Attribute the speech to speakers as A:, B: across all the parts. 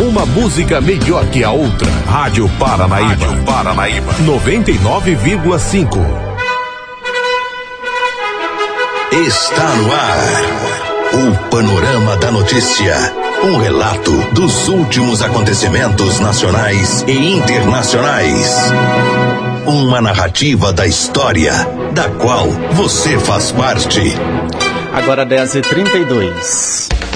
A: Uma música melhor que a outra. Rádio Paranaíba. Rádio Paranaíba. 99,5.
B: Está no ar. O Panorama da Notícia. Um relato dos últimos acontecimentos nacionais e internacionais. Uma narrativa da história, da qual você faz parte.
C: Agora 10h32.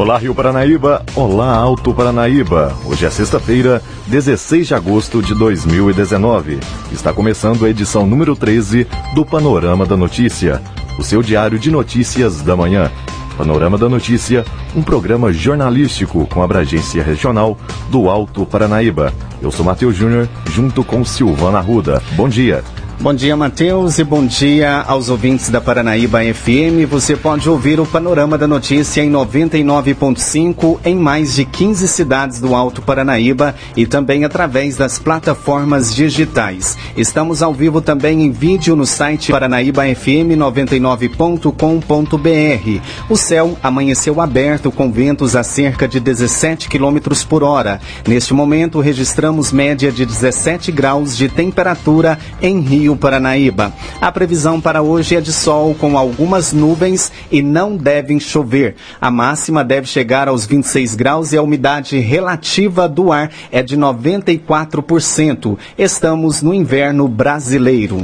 D: Olá, Rio Paranaíba. Olá, Alto Paranaíba. Hoje é sexta-feira, 16 de agosto de 2019. Está começando a edição número 13 do Panorama da Notícia, o seu diário de notícias da manhã. Panorama da Notícia, um programa jornalístico com abrangência regional do Alto Paranaíba. Eu sou Matheus Júnior, junto com Silvana Ruda. Bom dia.
C: Bom dia, Matheus, e bom dia aos ouvintes da Paranaíba FM. Você pode ouvir o Panorama da Notícia em 99.5 em mais de 15 cidades do Alto Paranaíba e também através das plataformas digitais. Estamos ao vivo também em vídeo no site paranaíbafm99.com.br. O céu amanheceu aberto com ventos a cerca de 17 km por hora. Neste momento, registramos média de 17 graus de temperatura em Rio Rio Paranaíba. A previsão para hoje é de sol com algumas nuvens e não devem chover. A máxima deve chegar aos 26 graus e a umidade relativa do ar é de 94%. Estamos no inverno brasileiro.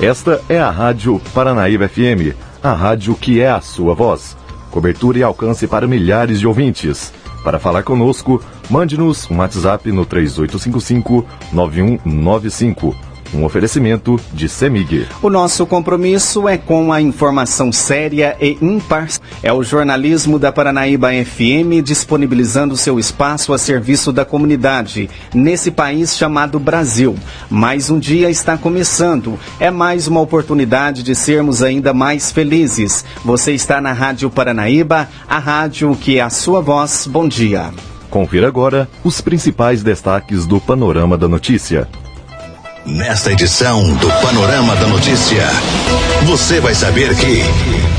D: Esta é a Rádio Paranaíba FM, a rádio que é a sua voz. Cobertura e alcance para milhares de ouvintes. Para falar conosco, mande-nos um WhatsApp no 3855 9195 um oferecimento de Semig.
C: O nosso compromisso é com a informação séria e imparcial. É o jornalismo da Paranaíba FM disponibilizando seu espaço a serviço da comunidade nesse país chamado Brasil. Mais um dia está começando. É mais uma oportunidade de sermos ainda mais felizes. Você está na Rádio Paranaíba, a rádio que é a sua voz. Bom dia.
D: Confira agora os principais destaques do Panorama da Notícia.
B: Nesta edição do Panorama da Notícia, você vai saber que.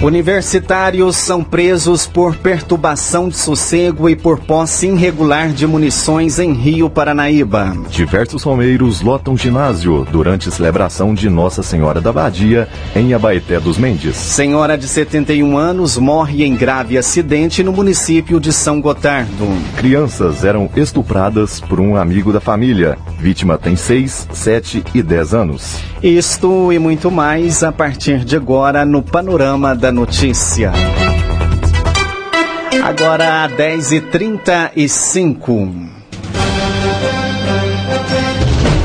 C: Universitários são presos por perturbação de sossego e por posse irregular de munições em Rio Paranaíba.
D: Diversos romeiros lotam ginásio durante celebração de Nossa Senhora da Badia em Abaeté dos Mendes.
C: Senhora de 71 anos morre em grave acidente no município de São Gotardo.
D: Crianças eram estupradas por um amigo da família. Vítima tem 6, 7 e 10 anos.
C: Isto e muito mais a partir de agora no Panorama da Notícia. Agora 10h35.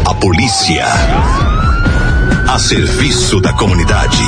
B: A polícia. A serviço da comunidade.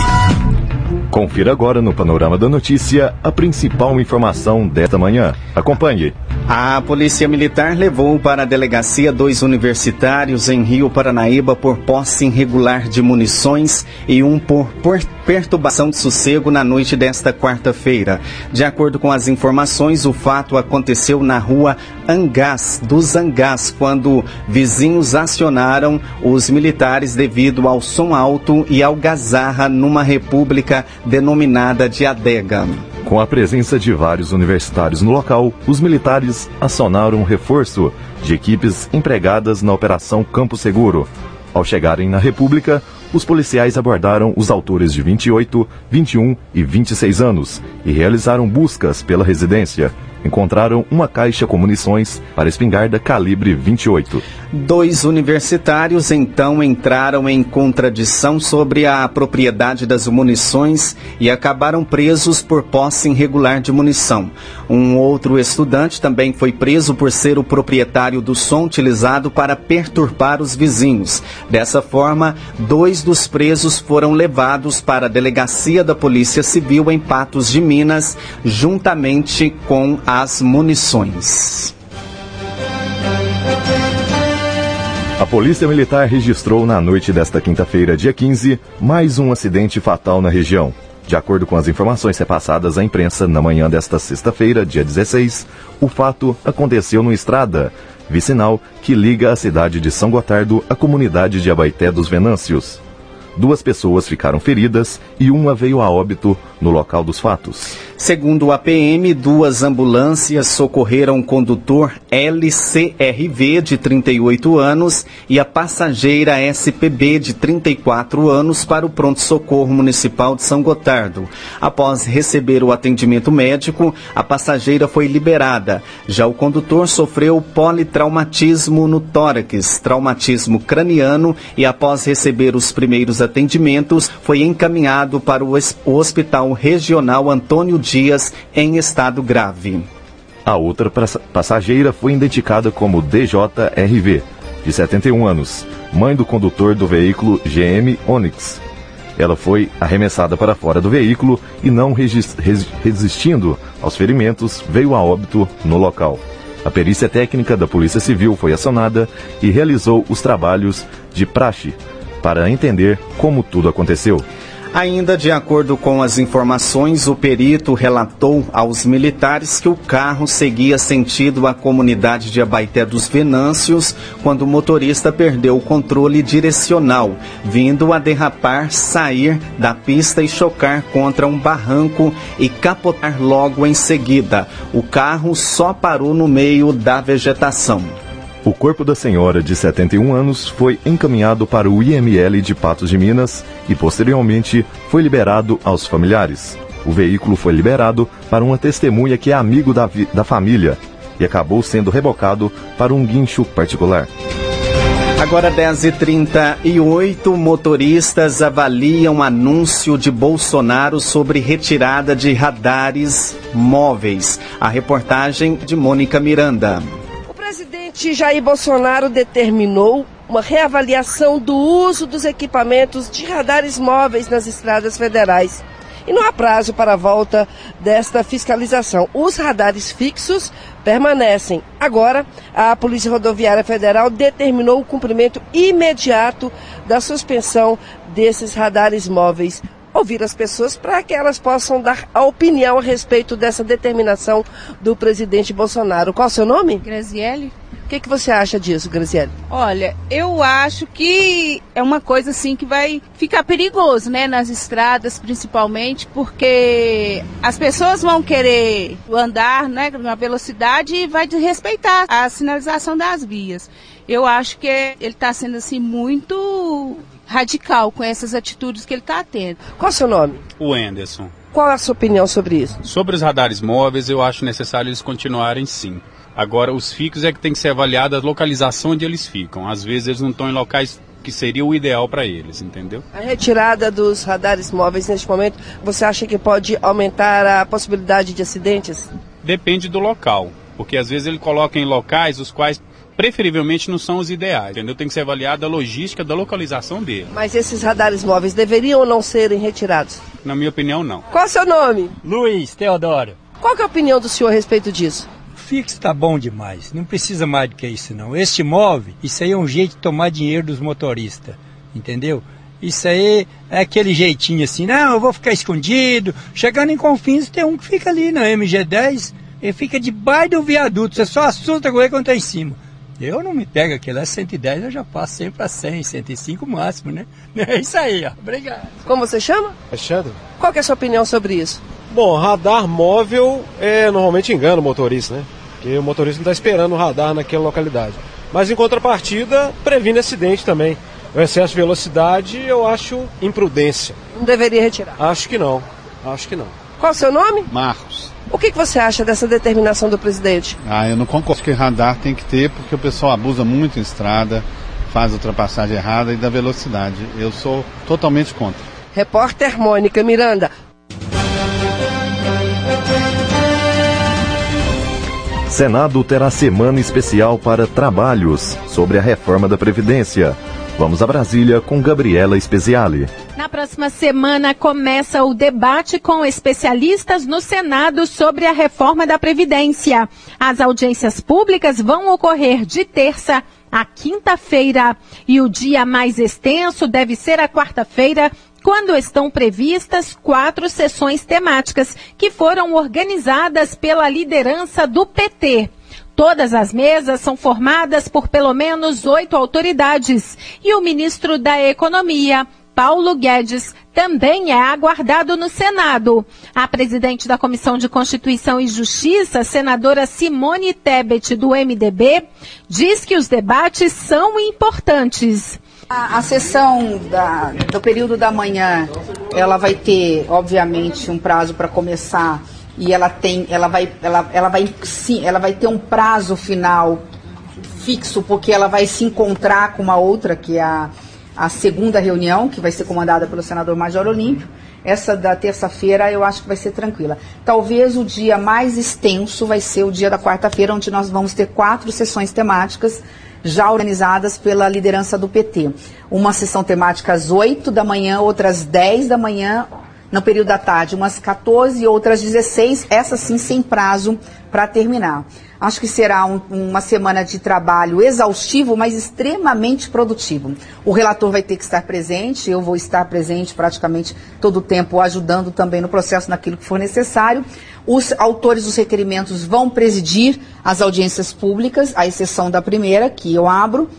D: Confira agora no Panorama da Notícia a principal informação desta manhã. Acompanhe.
C: A Polícia Militar levou para a delegacia dois universitários em Rio Paranaíba por posse irregular de munições e um por, por perturbação de sossego na noite desta quarta-feira. De acordo com as informações, o fato aconteceu na rua Angás, dos Angás, quando vizinhos acionaram os militares devido ao som alto e ao gazarra numa república denominada de Adega.
D: Com a presença de vários universitários no local, os militares acionaram um reforço de equipes empregadas na Operação Campo Seguro. Ao chegarem na República, os policiais abordaram os autores de 28, 21 e 26 anos e realizaram buscas pela residência encontraram uma caixa com munições para espingarda calibre 28.
C: Dois universitários então entraram em contradição sobre a propriedade das munições e acabaram presos por posse irregular de munição. Um outro estudante também foi preso por ser o proprietário do som utilizado para perturbar os vizinhos. Dessa forma, dois dos presos foram levados para a delegacia da Polícia Civil em Patos de Minas, juntamente com a as munições.
D: A Polícia Militar registrou na noite desta quinta-feira, dia 15, mais um acidente fatal na região. De acordo com as informações repassadas à imprensa na manhã desta sexta-feira, dia 16, o fato aconteceu no Estrada, vicinal que liga a cidade de São Gotardo à comunidade de Abaité dos Venâncios. Duas pessoas ficaram feridas e uma veio a óbito no local dos fatos.
C: Segundo a PM, duas ambulâncias socorreram o condutor LCRV de 38 anos e a passageira SPB de 34 anos para o pronto-socorro municipal de São Gotardo. Após receber o atendimento médico, a passageira foi liberada. Já o condutor sofreu politraumatismo no tórax, traumatismo craniano e após receber os primeiros atendimentos, foi encaminhado para o Hospital Regional Antônio Dias em estado grave.
D: A outra passageira foi identificada como DJRV, de 71 anos, mãe do condutor do veículo GM Onix. Ela foi arremessada para fora do veículo e, não resistindo aos ferimentos, veio a óbito no local. A perícia técnica da Polícia Civil foi acionada e realizou os trabalhos de praxe para entender como tudo aconteceu.
C: Ainda de acordo com as informações, o perito relatou aos militares que o carro seguia sentido à comunidade de Abaité dos Venâncios quando o motorista perdeu o controle direcional, vindo a derrapar, sair da pista e chocar contra um barranco e capotar logo em seguida. O carro só parou no meio da vegetação.
D: O corpo da senhora, de 71 anos, foi encaminhado para o IML de Patos de Minas e, posteriormente, foi liberado aos familiares. O veículo foi liberado para uma testemunha que é amigo da, da família e acabou sendo rebocado para um guincho particular.
C: Agora 10h38, motoristas avaliam anúncio de Bolsonaro sobre retirada de radares móveis. A reportagem de Mônica Miranda
E: presidente Jair Bolsonaro determinou uma reavaliação do uso dos equipamentos de radares móveis nas estradas federais. E não há prazo para a volta desta fiscalização. Os radares fixos permanecem. Agora, a Polícia Rodoviária Federal determinou o cumprimento imediato da suspensão desses radares móveis ouvir as pessoas para que elas possam dar a opinião a respeito dessa determinação do presidente Bolsonaro. Qual é o seu nome?
F: Graziele.
E: O que, que você acha disso, Graziele?
F: Olha, eu acho que é uma coisa assim que vai ficar perigoso, né? Nas estradas, principalmente, porque as pessoas vão querer andar, né, na velocidade e vai respeitar a sinalização das vias. Eu acho que ele está sendo assim muito radical com essas atitudes que ele está tendo.
E: Qual é o seu nome?
G: O Anderson.
E: Qual é a sua opinião sobre isso?
G: Sobre os radares móveis, eu acho necessário eles continuarem sim. Agora, os fixos é que tem que ser avaliada a localização onde eles ficam. Às vezes eles não estão em locais que seria o ideal para eles, entendeu?
E: A retirada dos radares móveis neste momento, você acha que pode aumentar a possibilidade de acidentes?
G: Depende do local, porque às vezes ele coloca em locais os quais preferivelmente não são os ideais, entendeu? Tem que ser avaliada a logística da localização dele.
E: Mas esses radares móveis deveriam ou não serem retirados?
G: Na minha opinião, não.
E: Qual é o seu nome?
H: Luiz Teodoro.
E: Qual é a opinião do senhor a respeito disso?
H: fixo está bom demais, não precisa mais do que isso não. Este móvel, isso aí é um jeito de tomar dinheiro dos motoristas, entendeu? Isso aí é aquele jeitinho assim, não, eu vou ficar escondido. Chegando em Confins tem um que fica ali na MG10, ele fica debaixo do viaduto, você só assusta com ele quando está em cima. Eu não me pego aquilo, é 110, eu já passo sempre a 100, 105 máximo, né? É isso aí, ó. Obrigado.
E: Como você chama?
I: Alexandre.
E: Qual é a sua opinião sobre isso?
I: Bom, radar móvel é normalmente engana o motorista, né? Porque o motorista não está esperando o radar naquela localidade. Mas em contrapartida, previne acidente também. O excesso de velocidade eu acho imprudência.
E: Não deveria retirar?
I: Acho que não. Acho que não.
E: Qual o seu nome?
J: Marcos.
E: O que, que você acha dessa determinação do presidente?
J: Ah, eu não concordo que radar tem que ter, porque o pessoal abusa muito em estrada, faz ultrapassagem errada e da velocidade. Eu sou totalmente contra.
E: Repórter Mônica Miranda.
D: Senado terá semana especial para trabalhos sobre a reforma da Previdência. Vamos a Brasília com Gabriela Speziale.
K: Na próxima semana começa o debate com especialistas no Senado sobre a reforma da Previdência. As audiências públicas vão ocorrer de terça a quinta-feira e o dia mais extenso deve ser a quarta-feira, quando estão previstas quatro sessões temáticas que foram organizadas pela liderança do PT. Todas as mesas são formadas por pelo menos oito autoridades e o ministro da Economia, Paulo Guedes também é aguardado no Senado. A presidente da Comissão de Constituição e Justiça, senadora Simone Tebet, do MDB, diz que os debates são importantes.
L: A, sessão da, do período da manhã, ela vai ter, obviamente, um prazo para começar e ela tem, ela vai, ela, ela vai, sim, ela vai ter um prazo final fixo, porque ela vai se encontrar com uma outra, que é a, a segunda reunião, que vai ser comandada pelo senador Major Olímpio. Essa da terça-feira eu acho que vai ser tranquila. Talvez o dia mais extenso vai ser o dia da quarta-feira, onde nós vamos ter quatro sessões temáticas já organizadas pela liderança do PT. Uma sessão temática às 8 da manhã, outras 10 da manhã, no período da tarde, umas 14 e outras 16, essa sim sem prazo para terminar. Acho que será um, uma semana de trabalho exaustivo, mas extremamente produtivo. O relator vai ter que estar presente, eu vou estar presente praticamente todo o tempo, ajudando também no processo naquilo que for necessário. Os autores dos requerimentos vão presidir as audiências públicas, à exceção da primeira, que eu abro,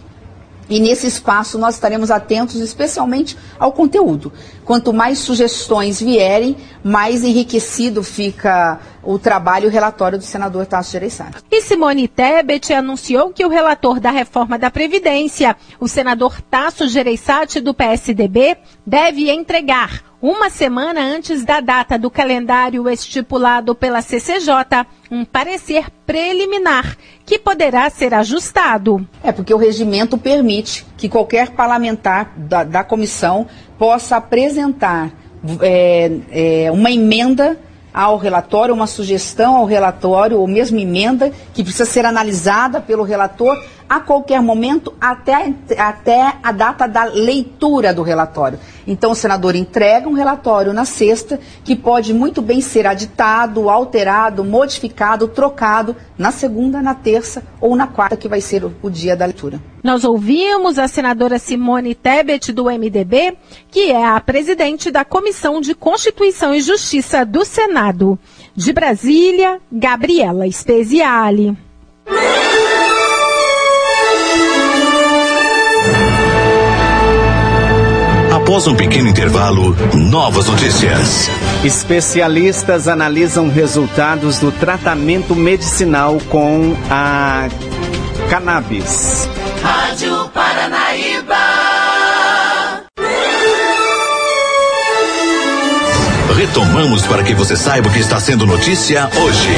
L: e nesse espaço nós estaremos atentos especialmente ao conteúdo. Quanto mais sugestões vierem, mais enriquecido fica o trabalho e o relatório do senador Tasso Gereissati.
K: E Simone Tebet anunciou que o relator da reforma da Previdência, o senador Tasso Gereissati do PSDB, deve entregar uma semana antes da data do calendário estipulado pela CCJ, um parecer preliminar que poderá ser ajustado.
L: É porque o regimento permite que qualquer parlamentar da, da comissão possa apresentar é, é, uma emenda ao relatório, uma sugestão ao relatório, ou mesmo emenda, que precisa ser analisada pelo relator a qualquer momento, até, até a data da leitura do relatório. Então, o senador entrega um relatório na sexta, que pode muito bem ser aditado, alterado, modificado, trocado na segunda, na terça ou na quarta, que vai ser o, o dia da leitura.
K: Nós ouvimos a senadora Simone Tebet, do MDB, que é a presidente da Comissão de Constituição e Justiça do Senado. De Brasília, Gabriela Speziale.
B: Após um pequeno intervalo, novas notícias.
C: Especialistas analisam resultados do tratamento medicinal com a cannabis.
M: Rádio Paranaíba.
B: Retomamos para que você saiba o que está sendo notícia hoje.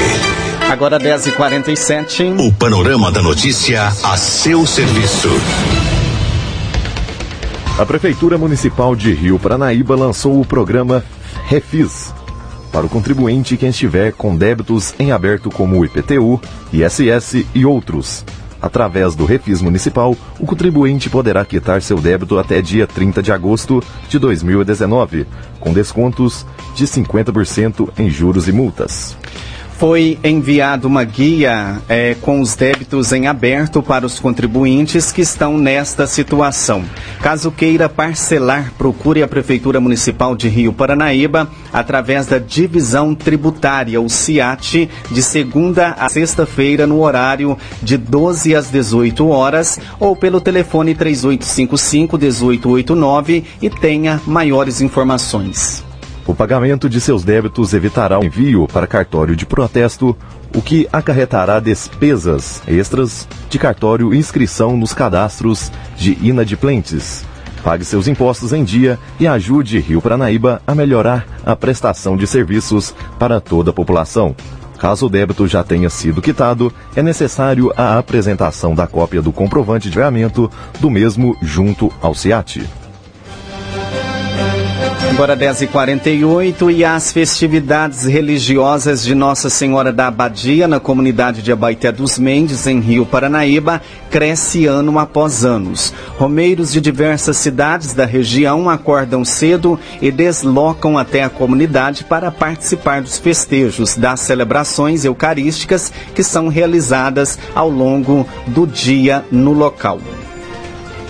C: Agora 10h47.
B: O panorama da notícia a seu serviço.
D: A Prefeitura Municipal de Rio Paranaíba lançou o programa Refis para o contribuinte que estiver com débitos em aberto como o IPTU, ISS e outros. Através do Refis Municipal, o contribuinte poderá quitar seu débito até dia 30 de agosto de 2019, com descontos de 50% em juros e multas
C: foi enviada uma guia é, com os débitos em aberto para os contribuintes que estão nesta situação. Caso queira parcelar, procure a Prefeitura Municipal de Rio Paranaíba através da Divisão Tributária, o CIAT, de segunda a sexta-feira, no horário de 12 às 18 horas, ou pelo telefone 3855-1889 e tenha maiores informações.
D: O pagamento de seus débitos evitará o envio para cartório de protesto, o que acarretará despesas extras de cartório e inscrição nos cadastros de inadimplentes. Pague seus impostos em dia e ajude Rio Paranaíba a melhorar a prestação de serviços para toda a população. Caso o débito já tenha sido quitado, é necessário a apresentação da cópia do comprovante de pagamento do mesmo junto ao CIAT.
C: Agora 10h48 e as festividades religiosas de Nossa Senhora da Abadia na comunidade de Abaité dos Mendes, em Rio Paranaíba, cresce ano após anos. Romeiros de diversas cidades da região acordam cedo e deslocam até a comunidade para participar dos festejos das celebrações eucarísticas que são realizadas ao longo do dia no local.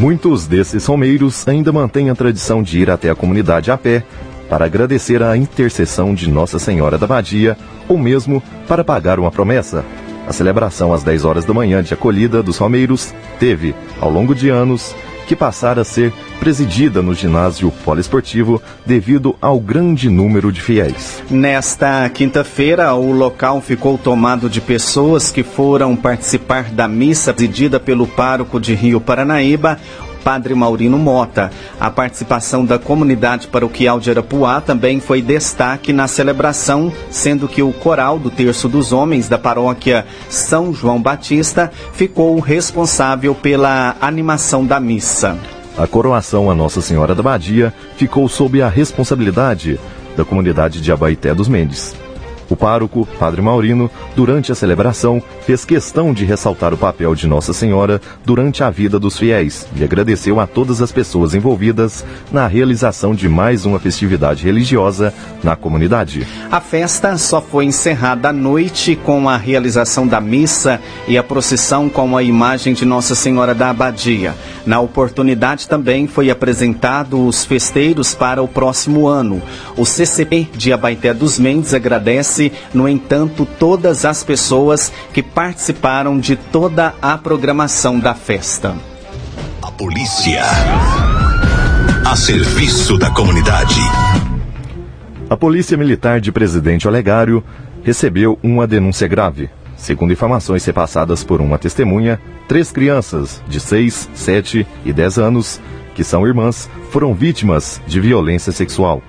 D: Muitos desses romeiros ainda mantêm a tradição de ir até a comunidade a pé para agradecer a intercessão de Nossa Senhora da Badia ou mesmo para pagar uma promessa. A celebração às 10 horas da manhã de acolhida dos romeiros teve, ao longo de anos, que passara a ser presidida no ginásio poliesportivo devido ao grande número de fiéis.
C: Nesta quinta-feira, o local ficou tomado de pessoas que foram participar da missa presidida pelo pároco de Rio Paranaíba, Padre Maurino Mota. A participação da comunidade paroquial de Arapuá também foi destaque na celebração, sendo que o coral do Terço dos Homens da paróquia São João Batista ficou responsável pela animação da missa.
D: A coroação a Nossa Senhora da Badia ficou sob a responsabilidade da comunidade de Abaité dos Mendes. O pároco, Padre Maurino, durante a celebração, fez questão de ressaltar o papel de Nossa Senhora durante a vida dos fiéis e agradeceu a todas as pessoas envolvidas na realização de mais uma festividade religiosa na comunidade.
C: A festa só foi encerrada à noite com a realização da missa e a procissão com a imagem de Nossa Senhora da Abadia. Na oportunidade também foi apresentado os festeiros para o próximo ano. O CCP de Abaité dos Mendes agradece no entanto, todas as pessoas que participaram de toda a programação da festa.
B: A polícia. A serviço da comunidade.
D: A Polícia Militar de Presidente Olegário recebeu uma denúncia grave. Segundo informações repassadas por uma testemunha, três crianças de 6, 7 e 10 anos, que são irmãs, foram vítimas de violência sexual.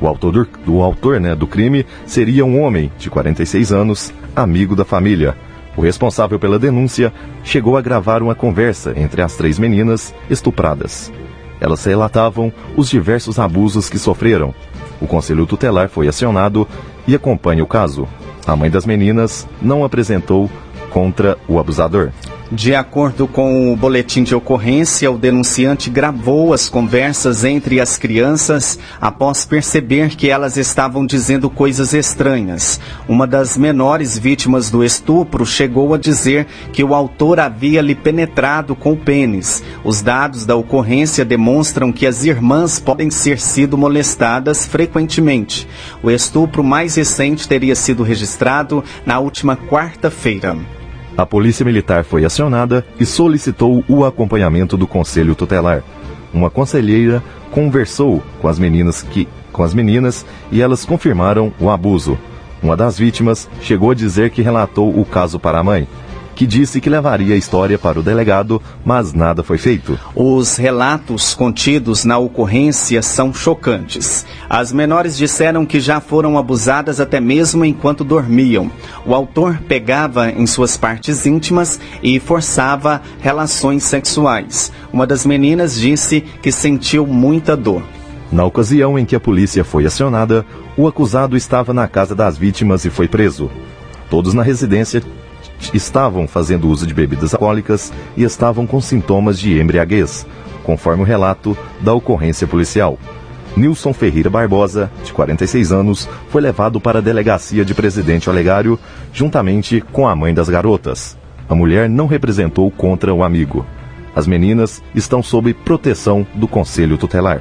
D: O autor, do, autor né, do crime seria um homem de 46 anos, amigo da família. O responsável pela denúncia chegou a gravar uma conversa entre as três meninas estupradas. Elas relatavam os diversos abusos que sofreram. O conselho tutelar foi acionado e acompanha o caso. A mãe das meninas não apresentou contra o abusador.
C: De acordo com o boletim de ocorrência, o denunciante gravou as conversas entre as crianças após perceber que elas estavam dizendo coisas estranhas. Uma das menores vítimas do estupro chegou a dizer que o autor havia lhe penetrado com o pênis. Os dados da ocorrência demonstram que as irmãs podem ser sido molestadas frequentemente. O estupro mais recente teria sido registrado na última quarta-feira.
D: A Polícia Militar foi acionada e solicitou o acompanhamento do Conselho Tutelar. Uma conselheira conversou com as meninas que com as meninas e elas confirmaram o abuso. Uma das vítimas chegou a dizer que relatou o caso para a mãe que disse que levaria a história para o delegado, mas nada foi feito.
C: Os relatos contidos na ocorrência são chocantes. As menores disseram que já foram abusadas até mesmo enquanto dormiam. O autor pegava em suas partes íntimas e forçava relações sexuais. Uma das meninas disse que sentiu muita dor.
D: Na ocasião em que a polícia foi acionada, o acusado estava na casa das vítimas e foi preso. Todos na residência estavam fazendo uso de bebidas alcoólicas e estavam com sintomas de embriaguez, conforme o relato da ocorrência policial. Nilson Ferreira Barbosa, de 46 anos, foi levado para a delegacia de Presidente Olegário, juntamente com a mãe das garotas. A mulher não representou contra o amigo. As meninas estão sob proteção do Conselho Tutelar.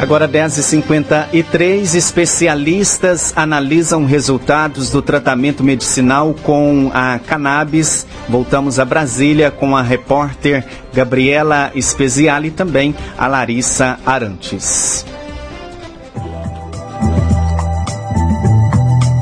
C: Agora 10h53, especialistas analisam resultados do tratamento medicinal com a cannabis. Voltamos a Brasília com a repórter Gabriela Speziali e também a Larissa Arantes.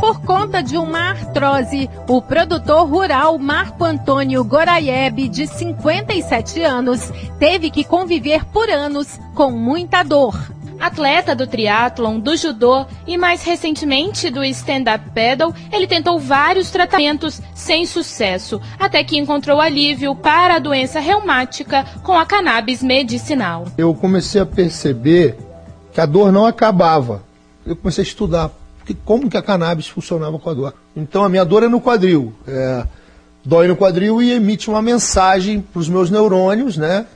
K: Por conta de uma artrose, o produtor rural Marco Antônio Goraieb, de 57 anos, teve que conviver por anos com muita dor
N: Atleta do triatlon, do judô e mais recentemente do stand-up paddle, ele tentou vários tratamentos sem sucesso, até que encontrou alívio para a doença reumática com a cannabis medicinal.
O: Eu comecei a perceber que a dor não acabava. Eu comecei a estudar como que a cannabis funcionava com a dor. Então a minha dor é no quadril. É, dói no quadril e emite uma mensagem para os meus neurônios, né?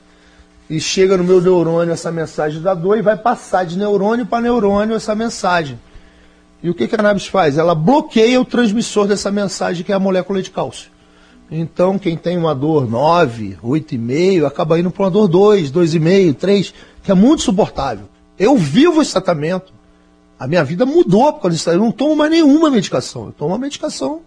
O: E chega no meu neurônio essa mensagem da dor e vai passar de neurônio para neurônio essa mensagem. E o que, que a cannabis faz? Ela bloqueia o transmissor dessa mensagem, que é a molécula de cálcio. Então, quem tem uma dor 9, 8,5, acaba indo para uma dor 2, 2,5, 3, que é muito suportável. Eu vivo esse tratamento. A minha vida mudou por causa disso. Eu não tomo mais nenhuma medicação. Eu tomo uma medicação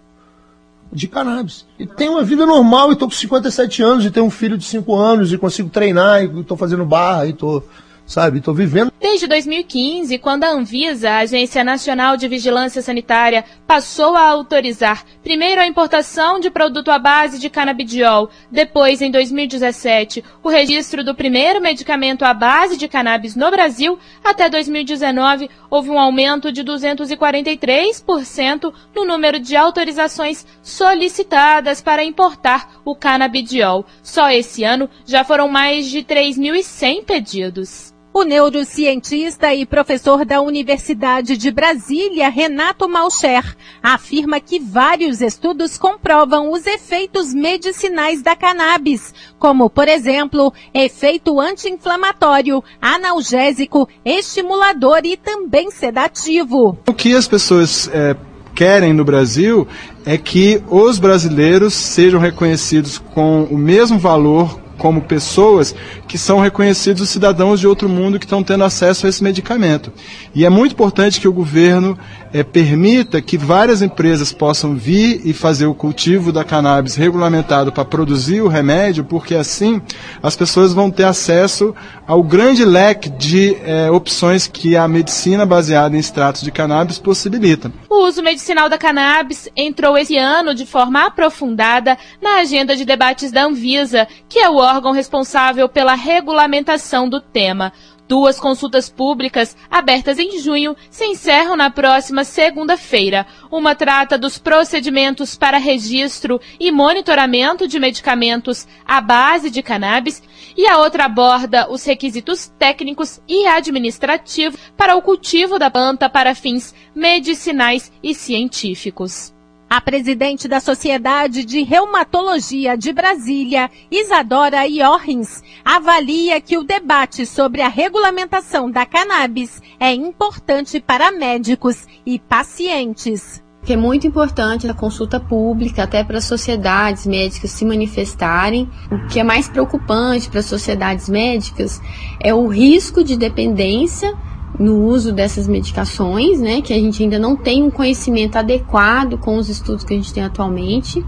O: de cannabis. E tenho uma vida normal e tô com 57 anos e tenho um filho de 5 anos e consigo treinar e tô fazendo barra e tô sabe? Estou vivendo.
N: Desde 2015, quando a Anvisa, a Agência Nacional de Vigilância Sanitária, passou a autorizar primeiro a importação de produto à base de canabidiol, depois, em 2017, o registro do primeiro medicamento à base de cannabis no Brasil, até 2019 houve um aumento de 243% no número de autorizações solicitadas para importar o canabidiol. Só esse ano já foram mais de 3.100 pedidos.
K: O neurocientista e professor da Universidade de Brasília, Renato Malcher, afirma que vários estudos comprovam os efeitos medicinais da cannabis, como, por exemplo, efeito anti-inflamatório, analgésico, estimulador e também sedativo.
P: O que as pessoas é, querem no Brasil é que os brasileiros sejam reconhecidos com o mesmo valor como pessoas que são reconhecidos cidadãos de outro mundo que estão tendo acesso a esse medicamento. E é muito importante que o governo é, permita que várias empresas possam vir e fazer o cultivo da cannabis regulamentado para produzir o remédio, porque assim as pessoas vão ter acesso ao grande leque de é, opções que a medicina baseada em extratos de cannabis possibilita.
N: O uso medicinal da cannabis entrou esse ano de forma aprofundada na agenda de debates da Anvisa, que é o órgão responsável pela regulamentação do tema. Duas consultas públicas, abertas em junho, se encerram na próxima segunda-feira. Uma trata dos procedimentos para registro e monitoramento de medicamentos à base de cannabis e a outra aborda os requisitos técnicos e administrativos para o cultivo da planta para fins medicinais e científicos.
K: A presidente da Sociedade de Reumatologia de Brasília, Isadora Iorrins, avalia que o debate sobre a regulamentação da cannabis é importante para médicos e pacientes
Q: que é muito importante a consulta pública, até para as sociedades médicas se manifestarem. O que é mais preocupante para as sociedades médicas é o risco de dependência no uso dessas medicações, né, que a gente ainda não tem um conhecimento adequado com os estudos que a gente tem atualmente,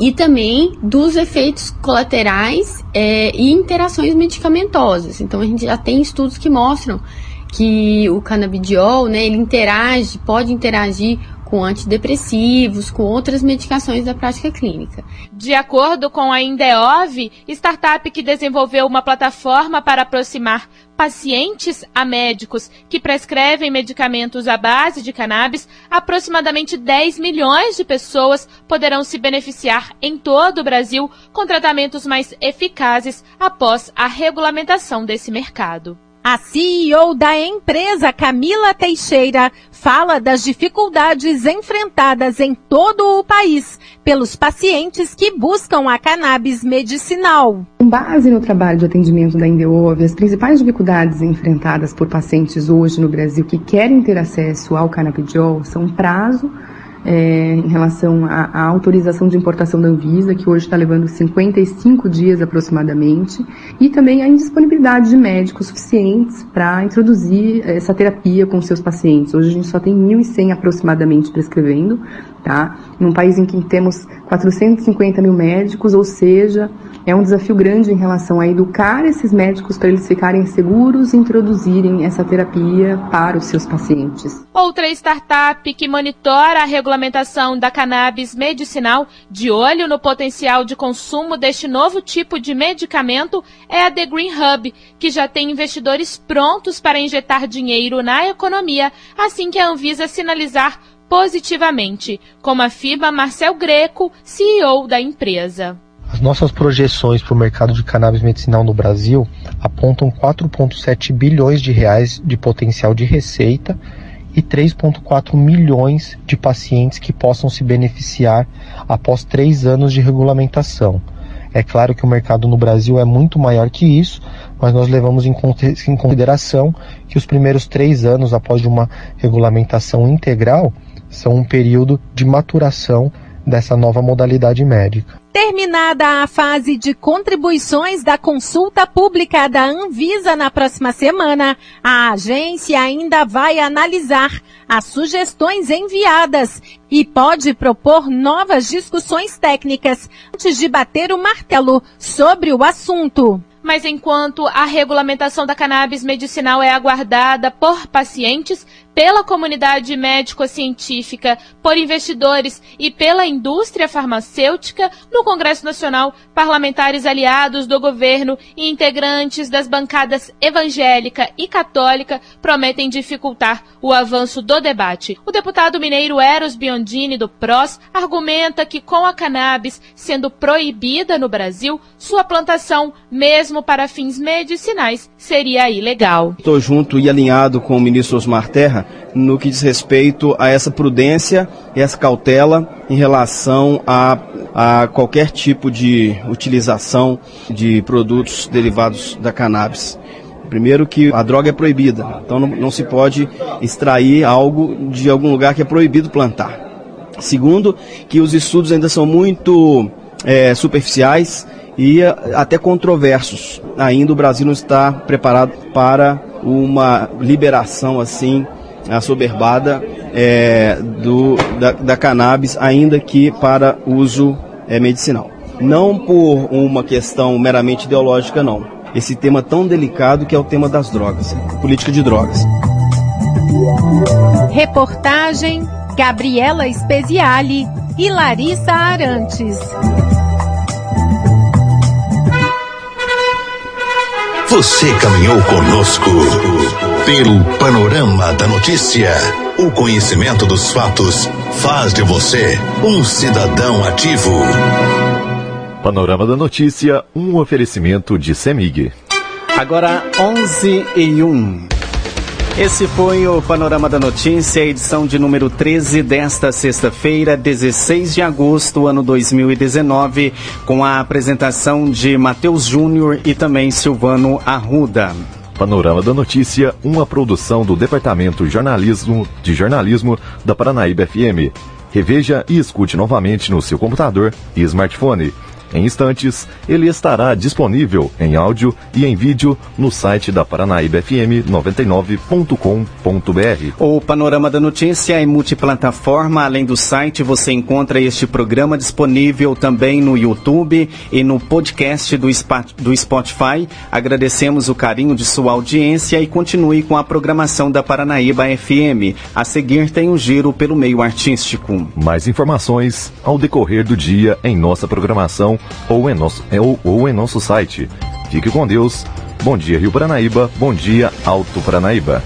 Q: e também dos efeitos colaterais é, e interações medicamentosas. Então a gente já tem estudos que mostram que o canabidiol, né, ele interage, pode interagir com antidepressivos, com outras medicações da prática clínica.
N: De acordo com a Indeov, startup que desenvolveu uma plataforma para aproximar pacientes a médicos que prescrevem medicamentos à base de cannabis, aproximadamente 10 milhões de pessoas poderão se beneficiar em todo o Brasil com tratamentos mais eficazes após a regulamentação desse mercado.
K: A CEO da empresa, Camila Teixeira, fala das dificuldades enfrentadas em todo o país pelos pacientes que buscam a cannabis medicinal.
R: Com base no trabalho de atendimento da Indeove, as principais dificuldades enfrentadas por pacientes hoje no Brasil que querem ter acesso ao canabidiol são prazo é, em relação à, autorização de importação da Anvisa, que hoje está levando 55 dias aproximadamente, e também a indisponibilidade de médicos suficientes para introduzir essa terapia com seus pacientes. Hoje a gente só tem 1.100 aproximadamente prescrevendo, tá? Num país em que temos 450 mil médicos, ou seja, é um desafio grande em relação a educar esses médicos para eles ficarem seguros e introduzirem essa terapia para os seus pacientes.
N: Outra startup que monitora a regulamentação da cannabis medicinal, de olho no potencial de consumo deste novo tipo de medicamento, é a The Green Hub, que já tem investidores prontos para injetar dinheiro na economia assim que a Anvisa sinalizar positivamente, como afirma Marcel Greco, CEO da empresa.
S: As nossas projeções para o mercado de cannabis medicinal no Brasil apontam 4,7 bilhões de reais de potencial de receita e 3,4 milhões de pacientes que possam se beneficiar após três anos de regulamentação. É claro que o mercado no Brasil é muito maior que isso, mas nós levamos em consideração que os primeiros três anos após uma regulamentação integral são um período de maturação dessa nova modalidade médica.
K: Terminada a fase de contribuições da consulta pública da Anvisa na próxima semana, a agência ainda vai analisar as sugestões enviadas e pode propor novas discussões técnicas antes de bater o martelo sobre o assunto
N: mas enquanto a regulamentação da cannabis medicinal é aguardada por pacientes, pela comunidade médico-científica, por investidores e pela indústria farmacêutica, no Congresso Nacional, parlamentares aliados do governo e integrantes das bancadas evangélica e católica prometem dificultar o avanço do debate. O deputado mineiro Eros Biondini, do PROS, argumenta que com a cannabis sendo proibida no Brasil, sua plantação, mesmo para fins medicinais, seria ilegal.
T: Estou junto e alinhado com o ministro Osmar Terra no que diz respeito a essa prudência e essa cautela em relação a, a qualquer tipo de utilização de produtos derivados da cannabis. Primeiro que a droga é proibida, então não, não se pode extrair algo de algum lugar que é proibido plantar. Segundo, que os estudos ainda são muito é, superficiais e até controversos. Ainda o Brasil não está preparado para uma liberação assim assoberbada é, do, da, da, cannabis, ainda que para uso é, medicinal. Não por uma questão meramente ideológica, não. Esse tema tão delicado que é o tema das drogas, política de drogas.
K: Reportagem Gabriela Speziali e Larissa Arantes.
B: Você caminhou conosco pelo panorama da notícia. O conhecimento dos fatos faz de você um cidadão ativo.
D: Panorama da notícia, um oferecimento de Semig.
C: Agora 11 e 1. Esse foi o Panorama da Notícia, edição de número 13 desta sexta-feira, 16 de agosto, ano 2019, com a apresentação de Matheus Júnior e também Silvano Arruda.
D: Panorama da Notícia, uma produção do Departamento Jornalismo de Jornalismo da Paranaíba FM. Reveja e escute novamente no seu computador e smartphone. Em instantes, ele estará disponível em áudio e em vídeo no site da Paranaíba FM 99.com.br.
C: O Panorama da Notícia é multiplataforma. Além do site, você encontra este programa disponível também no YouTube e no podcast do Spotify. Agradecemos o carinho de sua audiência e continue com a programação da Paranaíba FM. A seguir tem um giro pelo meio artístico.
D: Mais informações ao decorrer do dia em nossa programação ou em nosso, é, ou, ou em nosso site. Fique com Deus. Bom dia, Rio Paranaíba. Bom dia, Alto Paranaíba.